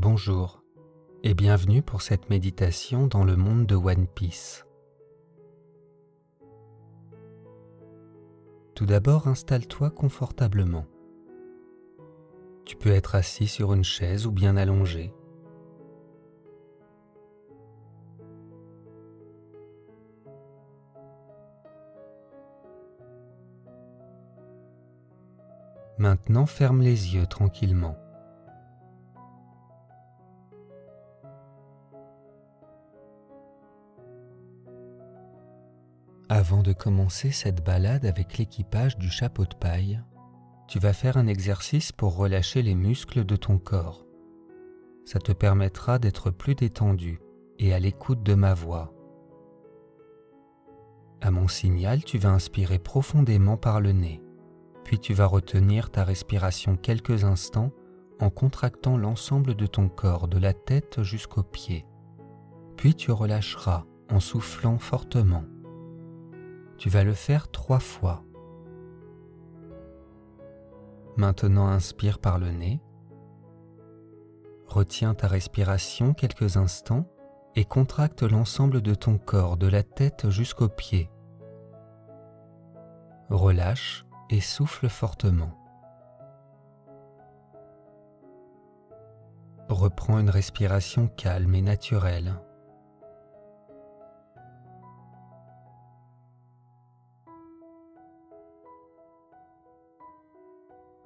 Bonjour et bienvenue pour cette méditation dans le monde de One Piece. Tout d'abord, installe-toi confortablement. Tu peux être assis sur une chaise ou bien allongé. Maintenant, ferme les yeux tranquillement. Avant de commencer cette balade avec l'équipage du chapeau de paille, tu vas faire un exercice pour relâcher les muscles de ton corps. Ça te permettra d'être plus détendu et à l'écoute de ma voix. À mon signal, tu vas inspirer profondément par le nez, puis tu vas retenir ta respiration quelques instants en contractant l'ensemble de ton corps de la tête jusqu'aux pieds. Puis tu relâcheras en soufflant fortement. Tu vas le faire trois fois. Maintenant inspire par le nez. Retiens ta respiration quelques instants et contracte l'ensemble de ton corps de la tête jusqu'aux pieds. Relâche et souffle fortement. Reprends une respiration calme et naturelle.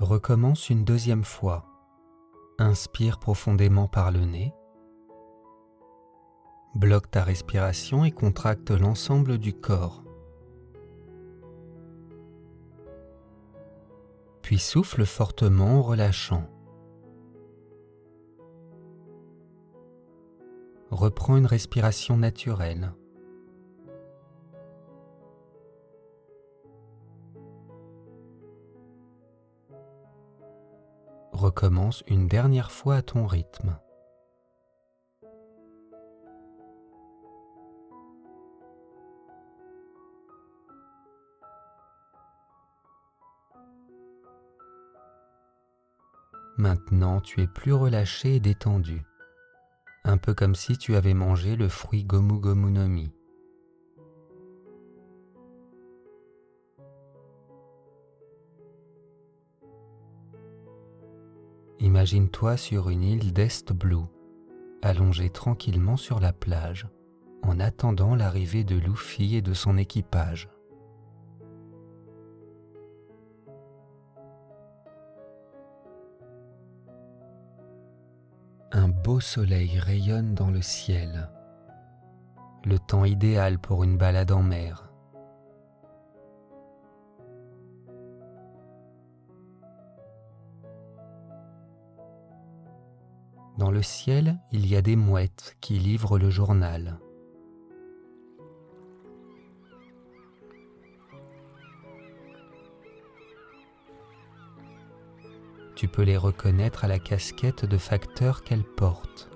Recommence une deuxième fois. Inspire profondément par le nez. Bloque ta respiration et contracte l'ensemble du corps. Puis souffle fortement en relâchant. Reprends une respiration naturelle. Recommence une dernière fois à ton rythme. Maintenant, tu es plus relâché et détendu, un peu comme si tu avais mangé le fruit Gomu Gomu no Mi. Imagine-toi sur une île d'Est Blue, allongé tranquillement sur la plage, en attendant l'arrivée de Luffy et de son équipage. Un beau soleil rayonne dans le ciel, le temps idéal pour une balade en mer. Dans le ciel, il y a des mouettes qui livrent le journal. Tu peux les reconnaître à la casquette de facteur qu'elles portent.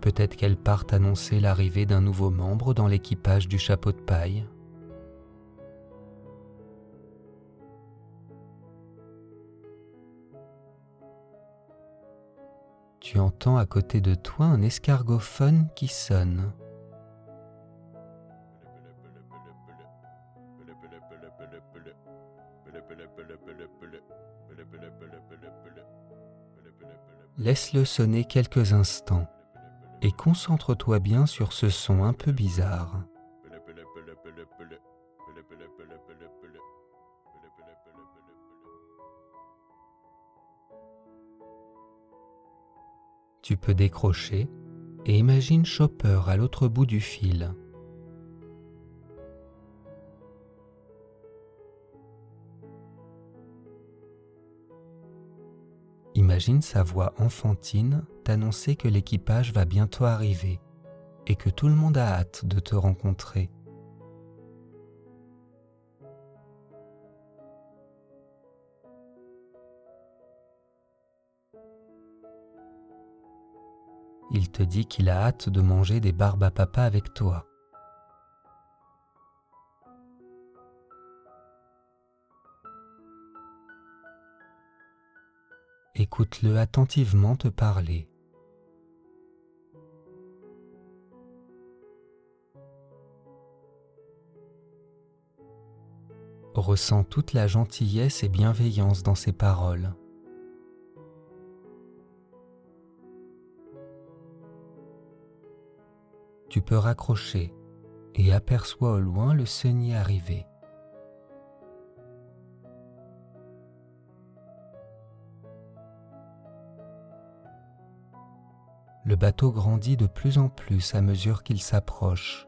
Peut-être qu'elles partent annoncer l'arrivée d'un nouveau membre dans l'équipage du chapeau de paille. Tu entends à côté de toi un escargophone qui sonne. Laisse-le sonner quelques instants et concentre-toi bien sur ce son un peu bizarre. Tu peux décrocher et imagine Chopper à l'autre bout du fil. Imagine sa voix enfantine t'annoncer que l'équipage va bientôt arriver et que tout le monde a hâte de te rencontrer. il te dit qu'il a hâte de manger des barbes à papa avec toi. Écoute-le attentivement te parler. Ressens toute la gentillesse et bienveillance dans ses paroles. Tu peux raccrocher et aperçois au loin le seigneur arriver. Le bateau grandit de plus en plus à mesure qu'il s'approche.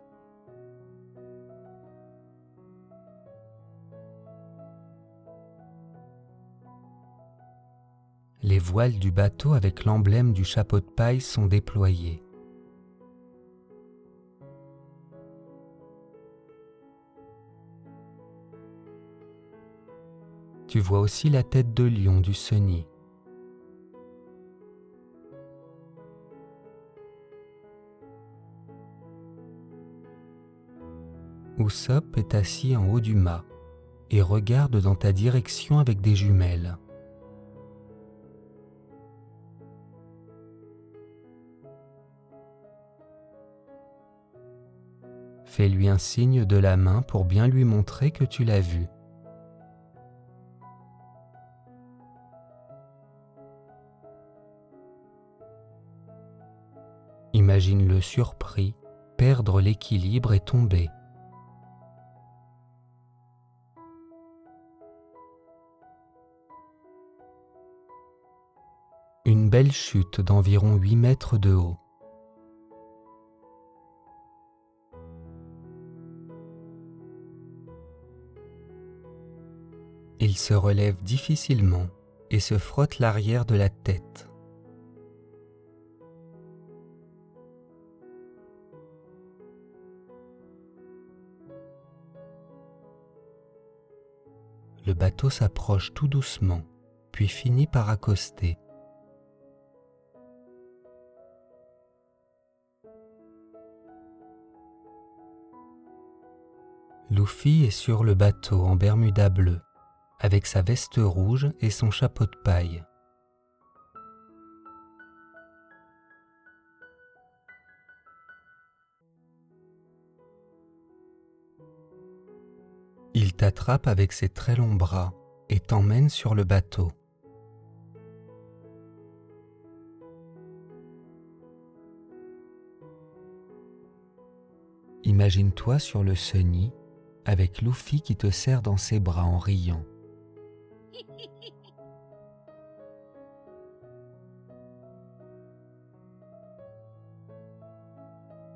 Les voiles du bateau avec l'emblème du chapeau de paille sont déployées. Tu vois aussi la tête de lion du Seni. Usopp est assis en haut du mât et regarde dans ta direction avec des jumelles. Fais-lui un signe de la main pour bien lui montrer que tu l'as vu. Imagine-le surpris, perdre l'équilibre et tomber. Une belle chute d'environ 8 mètres de haut. Il se relève difficilement et se frotte l'arrière de la tête. Le bateau s'approche tout doucement, puis finit par accoster. Luffy est sur le bateau en Bermuda bleu avec sa veste rouge et son chapeau de paille. T'attrape avec ses très longs bras et t'emmène sur le bateau. Imagine-toi sur le Sunny avec Luffy qui te serre dans ses bras en riant.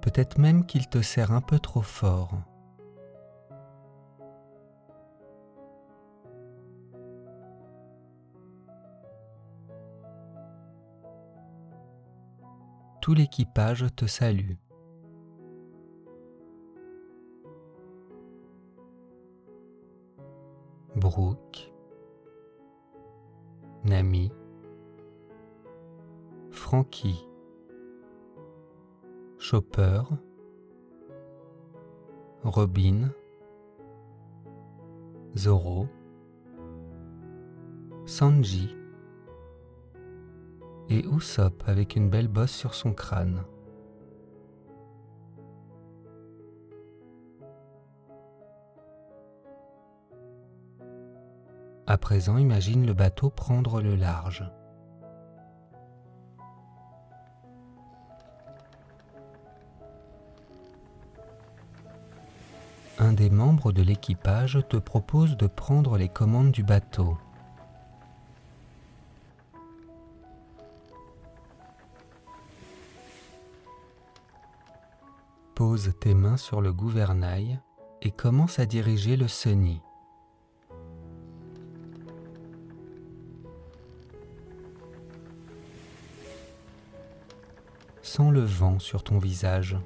Peut-être même qu'il te serre un peu trop fort. Tout l'équipage te salue. Brooke, Nami, Frankie, Chopper, Robin, Zoro, Sanji et Usopp avec une belle bosse sur son crâne. À présent, imagine le bateau prendre le large. Un des membres de l'équipage te propose de prendre les commandes du bateau. Pose tes mains sur le gouvernail et commence à diriger le Sunny. Sens le vent sur ton visage.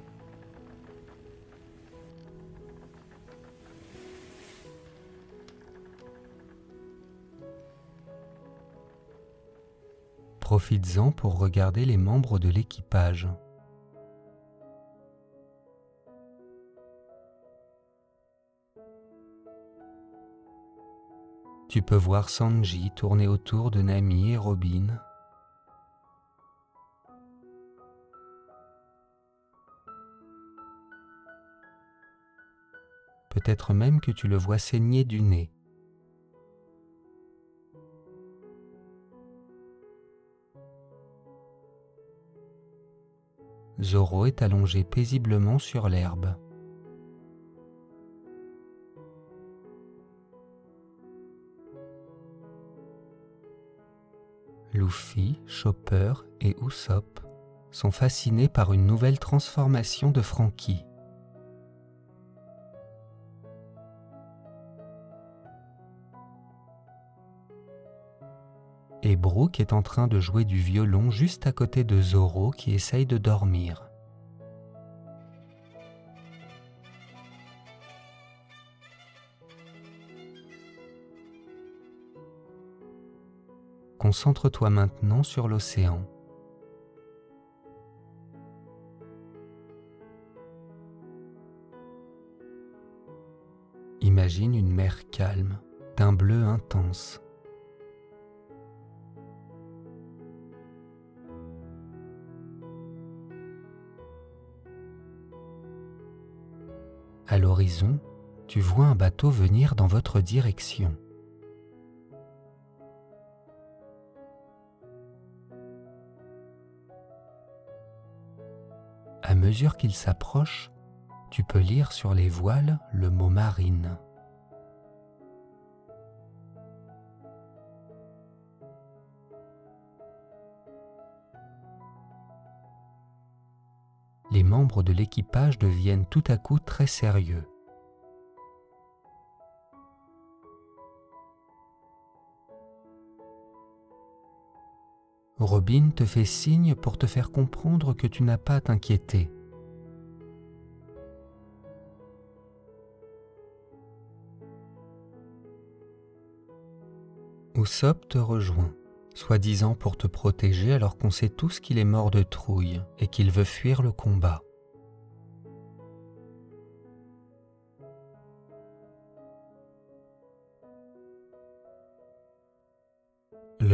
Profites-en pour regarder les membres de l'équipage. Tu peux voir Sanji tourner autour de Nami et Robin. Peut-être même que tu le vois saigner du nez. Zoro est allongé paisiblement sur l'herbe. Luffy, Chopper et Usopp sont fascinés par une nouvelle transformation de Frankie. et Brooke est en train de jouer du violon juste à côté de Zoro qui essaye de dormir. Concentre-toi maintenant sur l'océan. Imagine une mer calme, d'un bleu intense. À l'horizon, tu vois un bateau venir dans votre direction. À mesure qu'il s'approche, tu peux lire sur les voiles le mot marine. les membres de l'équipage deviennent tout à coup très sérieux. Robin te fait signe pour te faire comprendre que tu n'as pas à t'inquiéter. Usopp te rejoint soi-disant pour te protéger alors qu'on sait tous qu'il est mort de trouille et qu'il veut fuir le combat.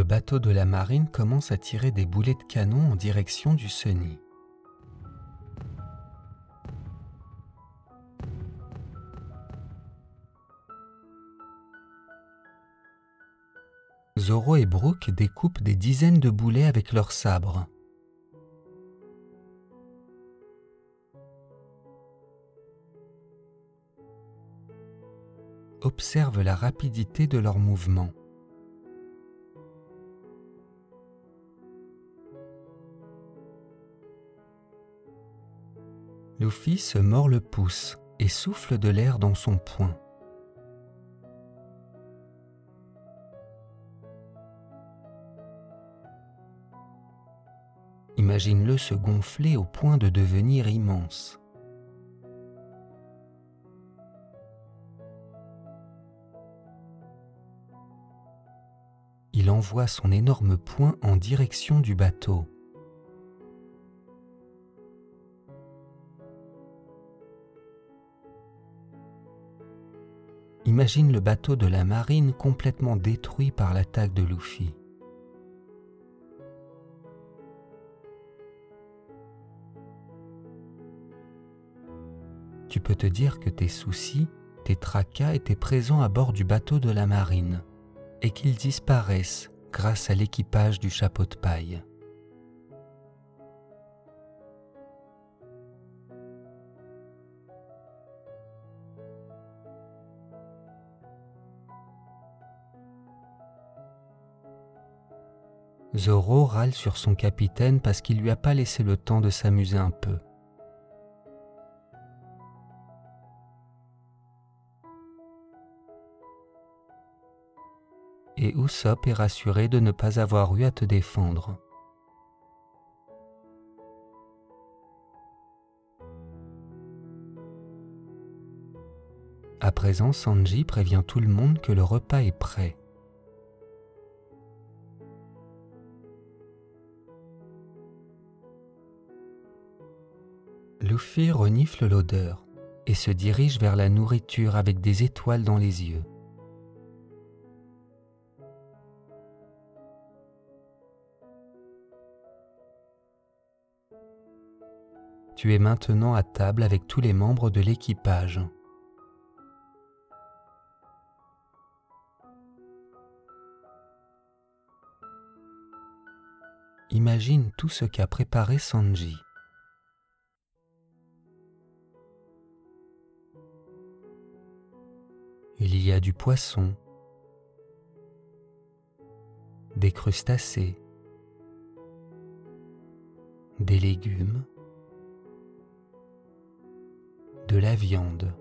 Le bateau de la marine commence à tirer des boulets de canon en direction du Sunny. Zoro et Brooke découpent des dizaines de boulets avec leurs sabres. Observe la rapidité de leurs mouvements. Luffy se mord le pouce et souffle de l'air dans son poing. Imagine-le se gonfler au point de devenir immense. Il envoie son énorme poing en direction du bateau. Imagine le bateau de la marine complètement détruit par l'attaque de Luffy. tu peux te dire que tes soucis, tes tracas étaient présents à bord du bateau de la marine et qu'ils disparaissent grâce à l'équipage du chapeau de paille. Zoro râle sur son capitaine parce qu'il lui a pas laissé le temps de s'amuser un peu. et Usopp est rassuré de ne pas avoir eu à te défendre. À présent, Sanji prévient tout le monde que le repas est prêt. renifle l'odeur et se dirige vers la nourriture avec des étoiles dans les yeux. Tu es maintenant à table avec tous les membres de l'équipage. Imagine tout ce qu'a préparé Sanji. Il y a du poisson, des crustacés, des légumes, de la viande.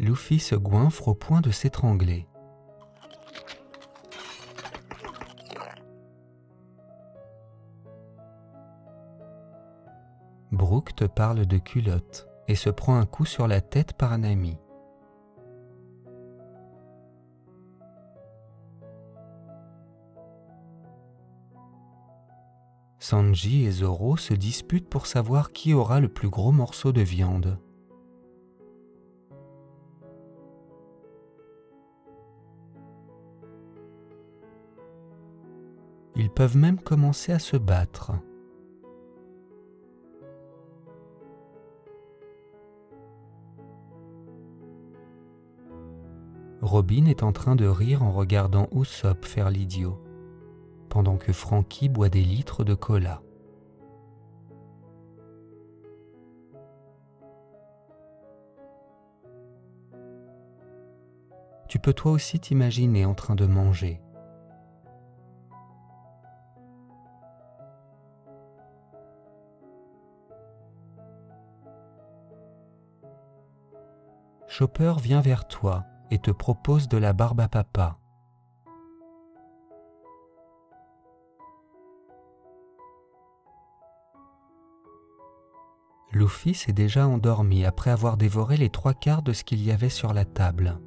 Luffy se goinfre au point de s'étrangler. Brooke te parle de culotte et se prend un coup sur la tête par un ami. Sanji et Zoro se disputent pour savoir qui aura le plus gros morceau de viande. Ils peuvent même commencer à se battre. Robin est en train de rire en regardant Usopp faire l'idiot pendant que Frankie boit des litres de cola. Tu peux toi aussi t'imaginer en train de manger. Chopper vient vers toi et te propose de la barbe à papa. Luffy s'est déjà endormi après avoir dévoré les trois quarts de ce qu'il y avait sur la table.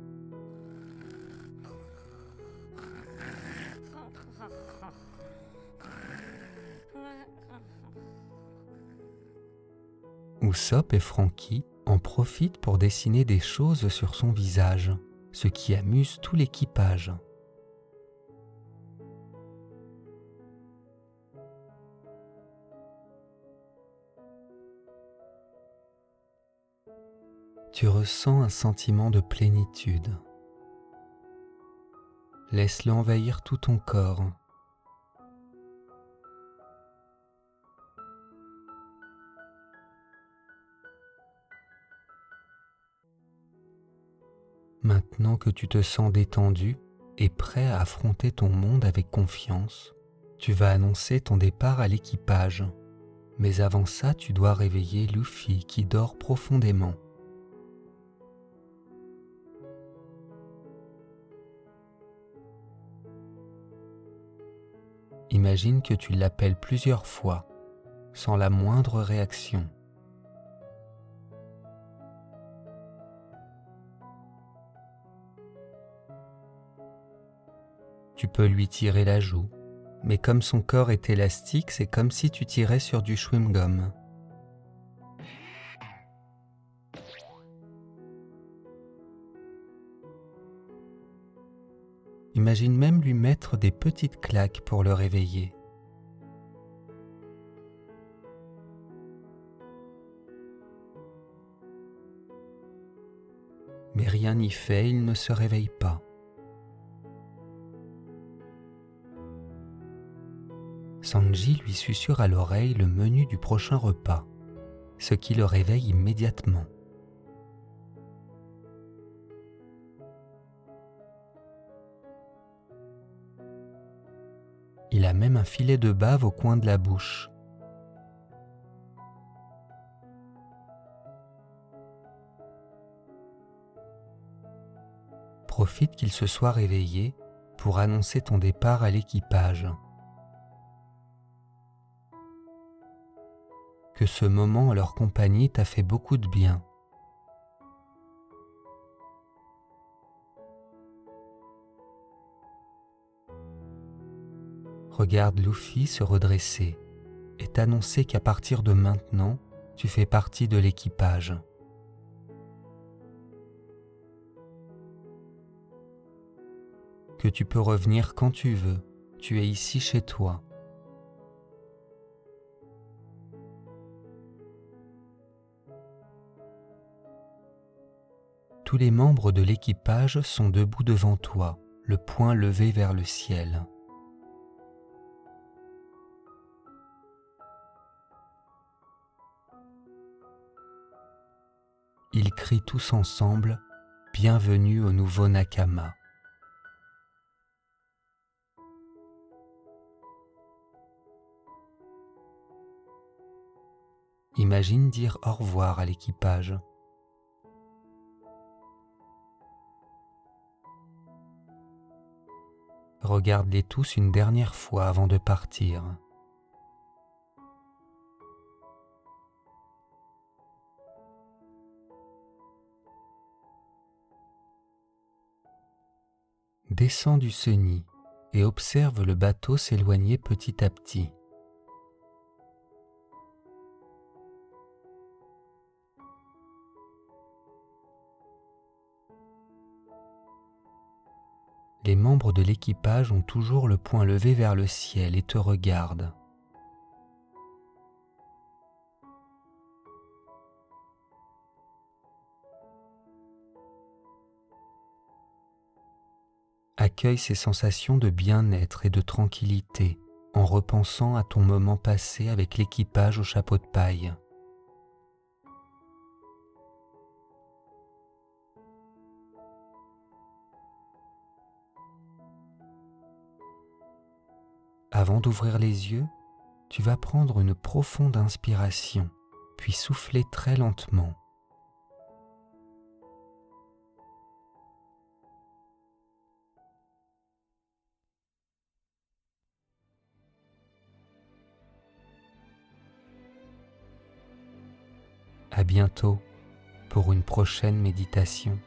Usopp et Frankie en profitent pour dessiner des choses sur son visage, ce qui amuse tout l'équipage. tu ressens un sentiment de plénitude. Laisse-le envahir tout ton corps. Maintenant que tu te sens détendu et prêt à affronter ton monde avec confiance, tu vas annoncer ton départ à l'équipage. Mais avant ça, tu dois réveiller Luffy qui dort profondément. Imagine que tu l'appelles plusieurs fois sans la moindre réaction. Tu peux lui tirer la joue, mais comme son corps est élastique, c'est comme si tu tirais sur du chewing-gum. Imagine même lui mettre des petites claques pour le réveiller. Mais rien n'y fait, il ne se réveille pas. Sanji lui susurre à l'oreille le menu du prochain repas, ce qui le réveille immédiatement. Il a même un filet de bave au coin de la bouche. Profite qu'il se soit réveillé pour annoncer ton départ à l'équipage. Que ce moment en leur compagnie t'a fait beaucoup de bien. regarde Luffy se redresser et t'annoncer qu'à partir de maintenant, tu fais partie de l'équipage. Que tu peux revenir quand tu veux, tu es ici chez toi. Tous les membres de l'équipage sont debout devant toi, le poing levé vers le ciel. Ils crient tous ensemble Bienvenue au nouveau Nakama. Imagine dire au revoir à l'équipage. Regarde-les tous une dernière fois avant de partir. Descends du chenil et observe le bateau s'éloigner petit à petit. Membres de l'équipage ont toujours le poing levé vers le ciel et te regardent. Accueille ces sensations de bien-être et de tranquillité en repensant à ton moment passé avec l'équipage au chapeau de paille. Avant d'ouvrir les yeux, tu vas prendre une profonde inspiration, puis souffler très lentement. À bientôt pour une prochaine méditation.